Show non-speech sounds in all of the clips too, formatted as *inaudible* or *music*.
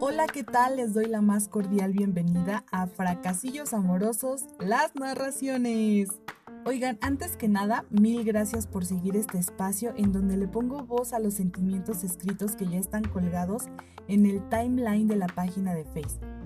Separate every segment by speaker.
Speaker 1: Hola, ¿qué tal? Les doy la más cordial bienvenida a Fracasillos Amorosos, las narraciones. Oigan, antes que nada, mil gracias por seguir este espacio en donde le pongo voz a los sentimientos escritos que ya están colgados en el timeline de la página de Facebook.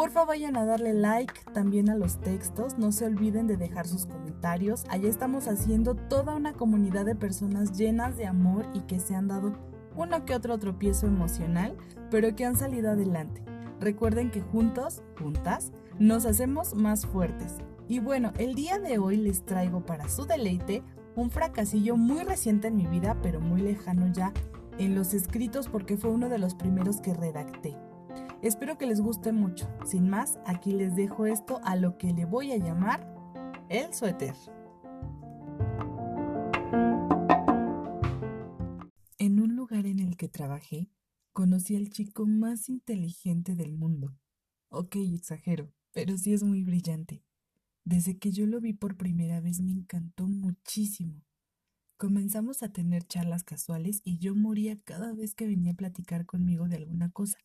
Speaker 1: Porfa vayan a darle like también a los textos, no se olviden de dejar sus comentarios, allá estamos haciendo toda una comunidad de personas llenas de amor y que se han dado uno que otro tropiezo emocional, pero que han salido adelante. Recuerden que juntos, juntas, nos hacemos más fuertes. Y bueno, el día de hoy les traigo para su deleite un fracasillo muy reciente en mi vida, pero muy lejano ya en los escritos porque fue uno de los primeros que redacté. Espero que les guste mucho. Sin más, aquí les dejo esto a lo que le voy a llamar el suéter. En un lugar en el que trabajé, conocí al chico más inteligente del mundo. Ok, exagero, pero sí es muy brillante. Desde que yo lo vi por primera vez me encantó muchísimo. Comenzamos a tener charlas casuales y yo moría cada vez que venía a platicar conmigo de alguna cosa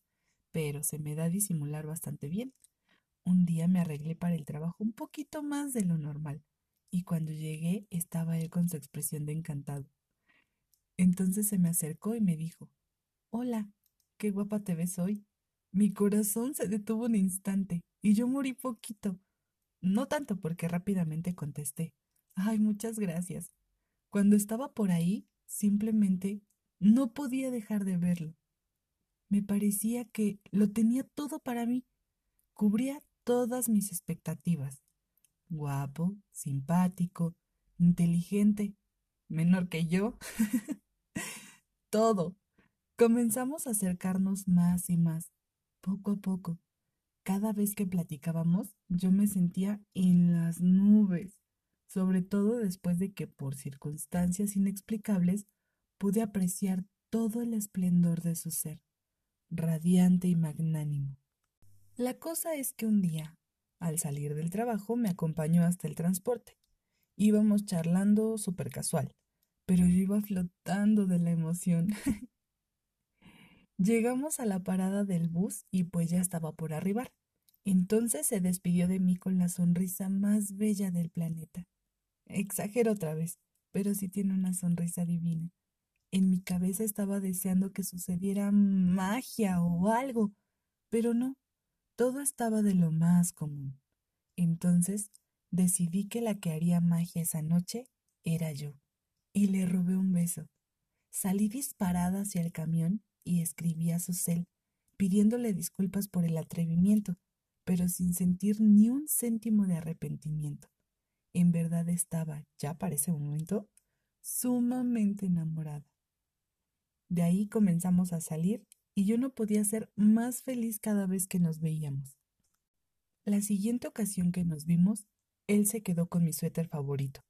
Speaker 1: pero se me da disimular bastante bien. Un día me arreglé para el trabajo un poquito más de lo normal, y cuando llegué estaba él con su expresión de encantado. Entonces se me acercó y me dijo, Hola, qué guapa te ves hoy. Mi corazón se detuvo un instante y yo morí poquito. No tanto porque rápidamente contesté, Ay, muchas gracias. Cuando estaba por ahí, simplemente no podía dejar de verlo. Me parecía que lo tenía todo para mí. Cubría todas mis expectativas. Guapo, simpático, inteligente, menor que yo. *laughs* todo. Comenzamos a acercarnos más y más, poco a poco. Cada vez que platicábamos, yo me sentía en las nubes, sobre todo después de que por circunstancias inexplicables pude apreciar todo el esplendor de su ser radiante y magnánimo. La cosa es que un día, al salir del trabajo, me acompañó hasta el transporte. Íbamos charlando súper casual, pero yo iba flotando de la emoción. *laughs* Llegamos a la parada del bus y pues ya estaba por arribar. Entonces se despidió de mí con la sonrisa más bella del planeta. Exagero otra vez, pero sí tiene una sonrisa divina. En mi cabeza estaba deseando que sucediera magia o algo, pero no, todo estaba de lo más común. Entonces decidí que la que haría magia esa noche era yo, y le robé un beso. Salí disparada hacia el camión y escribí a su cel, pidiéndole disculpas por el atrevimiento, pero sin sentir ni un céntimo de arrepentimiento. En verdad estaba, ya para ese momento, sumamente enamorada. De ahí comenzamos a salir y yo no podía ser más feliz cada vez que nos veíamos. La siguiente ocasión que nos vimos, él se quedó con mi suéter favorito.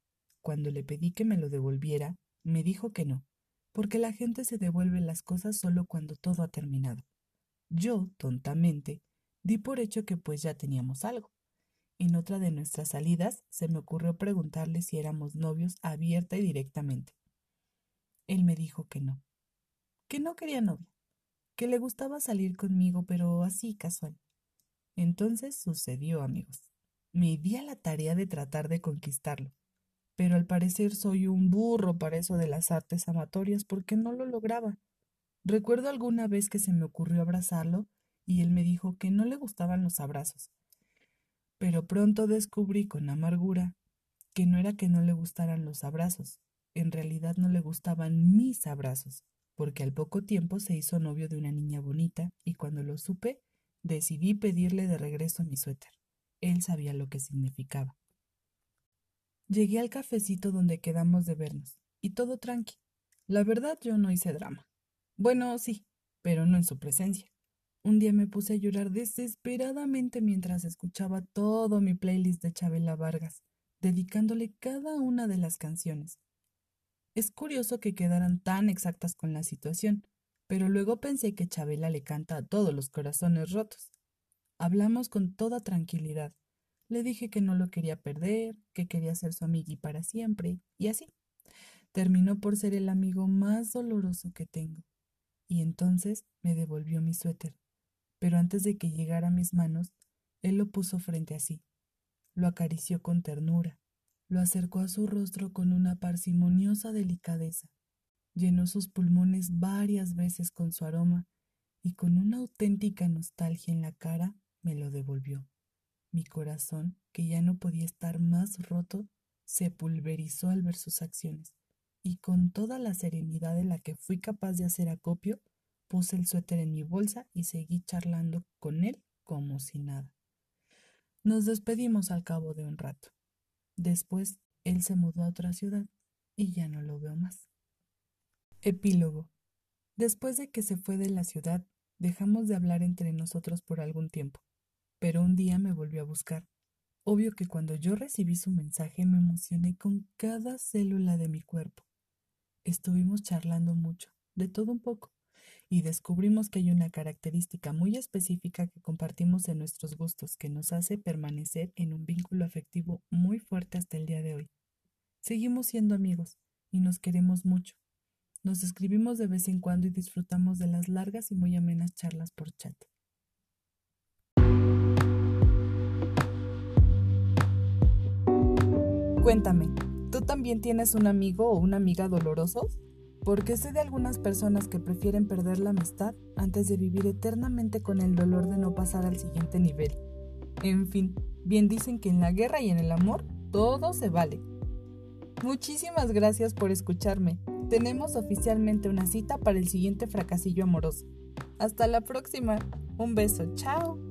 Speaker 1: Cuando le pedí que me lo devolviera, me dijo que no, porque la gente se devuelve las cosas solo cuando todo ha terminado. Yo, tontamente, di por hecho que pues ya teníamos algo. En otra de nuestras salidas se me ocurrió preguntarle si éramos novios abierta y directamente. Él me dijo que no, que no quería novia, que le gustaba salir conmigo, pero así casual. Entonces sucedió, amigos. Me di a la tarea de tratar de conquistarlo, pero al parecer soy un burro para eso de las artes amatorias porque no lo lograba. Recuerdo alguna vez que se me ocurrió abrazarlo y él me dijo que no le gustaban los abrazos. Pero pronto descubrí con amargura que no era que no le gustaran los abrazos, en realidad no le gustaban mis abrazos porque al poco tiempo se hizo novio de una niña bonita y cuando lo supe, decidí pedirle de regreso mi suéter. Él sabía lo que significaba. Llegué al cafecito donde quedamos de vernos, y todo tranqui. La verdad yo no hice drama. Bueno, sí, pero no en su presencia. Un día me puse a llorar desesperadamente mientras escuchaba todo mi playlist de Chabela Vargas, dedicándole cada una de las canciones. Es curioso que quedaran tan exactas con la situación, pero luego pensé que Chabela le canta a todos los corazones rotos. Hablamos con toda tranquilidad. Le dije que no lo quería perder, que quería ser su amigui para siempre, y así. terminó por ser el amigo más doloroso que tengo. Y entonces me devolvió mi suéter. Pero antes de que llegara a mis manos, él lo puso frente a sí. Lo acarició con ternura, lo acercó a su rostro con una parsimoniosa delicadeza, llenó sus pulmones varias veces con su aroma y con una auténtica nostalgia en la cara me lo devolvió. Mi corazón, que ya no podía estar más roto, se pulverizó al ver sus acciones, y con toda la serenidad de la que fui capaz de hacer acopio, puse el suéter en mi bolsa y seguí charlando con él como si nada. Nos despedimos al cabo de un rato. Después, él se mudó a otra ciudad y ya no lo veo más. Epílogo. Después de que se fue de la ciudad, dejamos de hablar entre nosotros por algún tiempo, pero un día me volvió a buscar Obvio que cuando yo recibí su mensaje me emocioné con cada célula de mi cuerpo. Estuvimos charlando mucho, de todo un poco, y descubrimos que hay una característica muy específica que compartimos en nuestros gustos que nos hace permanecer en un vínculo afectivo muy fuerte hasta el día de hoy. Seguimos siendo amigos y nos queremos mucho. Nos escribimos de vez en cuando y disfrutamos de las largas y muy amenas charlas por chat. Cuéntame, ¿tú también tienes un amigo o una amiga dolorosos? Porque sé de algunas personas que prefieren perder la amistad antes de vivir eternamente con el dolor de no pasar al siguiente nivel. En fin, bien dicen que en la guerra y en el amor todo se vale. Muchísimas gracias por escucharme. Tenemos oficialmente una cita para el siguiente fracasillo amoroso. Hasta la próxima. Un beso. Chao.